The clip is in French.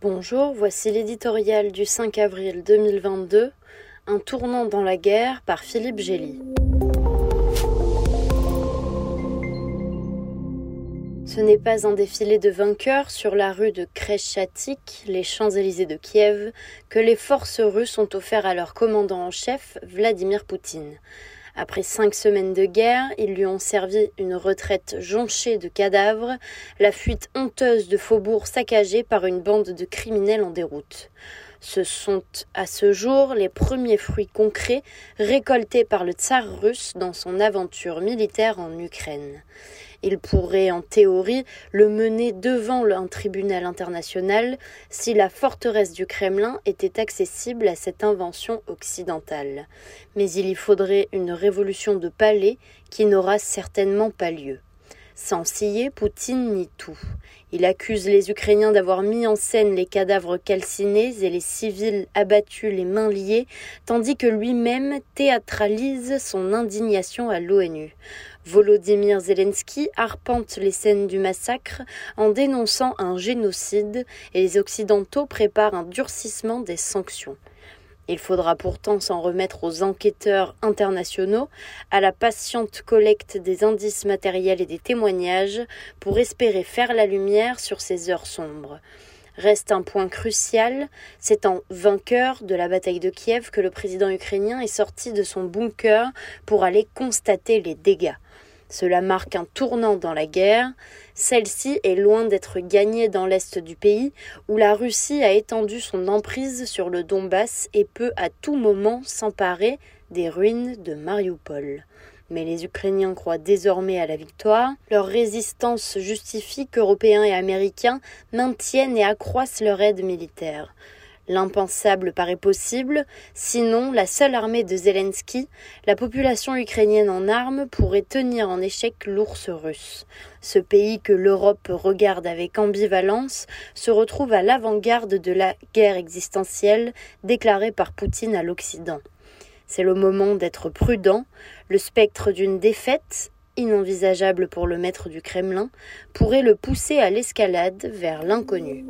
Bonjour, voici l'éditorial du 5 avril 2022, Un tournant dans la guerre par Philippe Gély. Ce n'est pas un défilé de vainqueurs sur la rue de Kreschatik, les Champs-Élysées de Kiev, que les forces russes ont offert à leur commandant en chef, Vladimir Poutine. Après cinq semaines de guerre, ils lui ont servi une retraite jonchée de cadavres, la fuite honteuse de faubourgs saccagés par une bande de criminels en déroute. Ce sont à ce jour les premiers fruits concrets récoltés par le tsar russe dans son aventure militaire en Ukraine. Il pourrait, en théorie, le mener devant un tribunal international si la forteresse du Kremlin était accessible à cette invention occidentale. Mais il y faudrait une révolution de palais qui n'aura certainement pas lieu. Sans scier, Poutine nie tout. Il accuse les Ukrainiens d'avoir mis en scène les cadavres calcinés et les civils abattus les mains liées, tandis que lui-même théâtralise son indignation à l'ONU. Volodymyr Zelensky arpente les scènes du massacre en dénonçant un génocide et les Occidentaux préparent un durcissement des sanctions. Il faudra pourtant s'en remettre aux enquêteurs internationaux, à la patiente collecte des indices matériels et des témoignages pour espérer faire la lumière sur ces heures sombres. Reste un point crucial, c'est en vainqueur de la bataille de Kiev que le président ukrainien est sorti de son bunker pour aller constater les dégâts. Cela marque un tournant dans la guerre. Celle-ci est loin d'être gagnée dans l'est du pays, où la Russie a étendu son emprise sur le Donbass et peut à tout moment s'emparer des ruines de Mariupol. Mais les Ukrainiens croient désormais à la victoire. Leur résistance justifie qu'Européens et Américains maintiennent et accroissent leur aide militaire. L'impensable paraît possible, sinon la seule armée de Zelensky, la population ukrainienne en armes pourrait tenir en échec l'ours russe. Ce pays que l'Europe regarde avec ambivalence se retrouve à l'avant-garde de la guerre existentielle déclarée par Poutine à l'Occident. C'est le moment d'être prudent, le spectre d'une défaite, inenvisageable pour le maître du Kremlin, pourrait le pousser à l'escalade vers l'inconnu.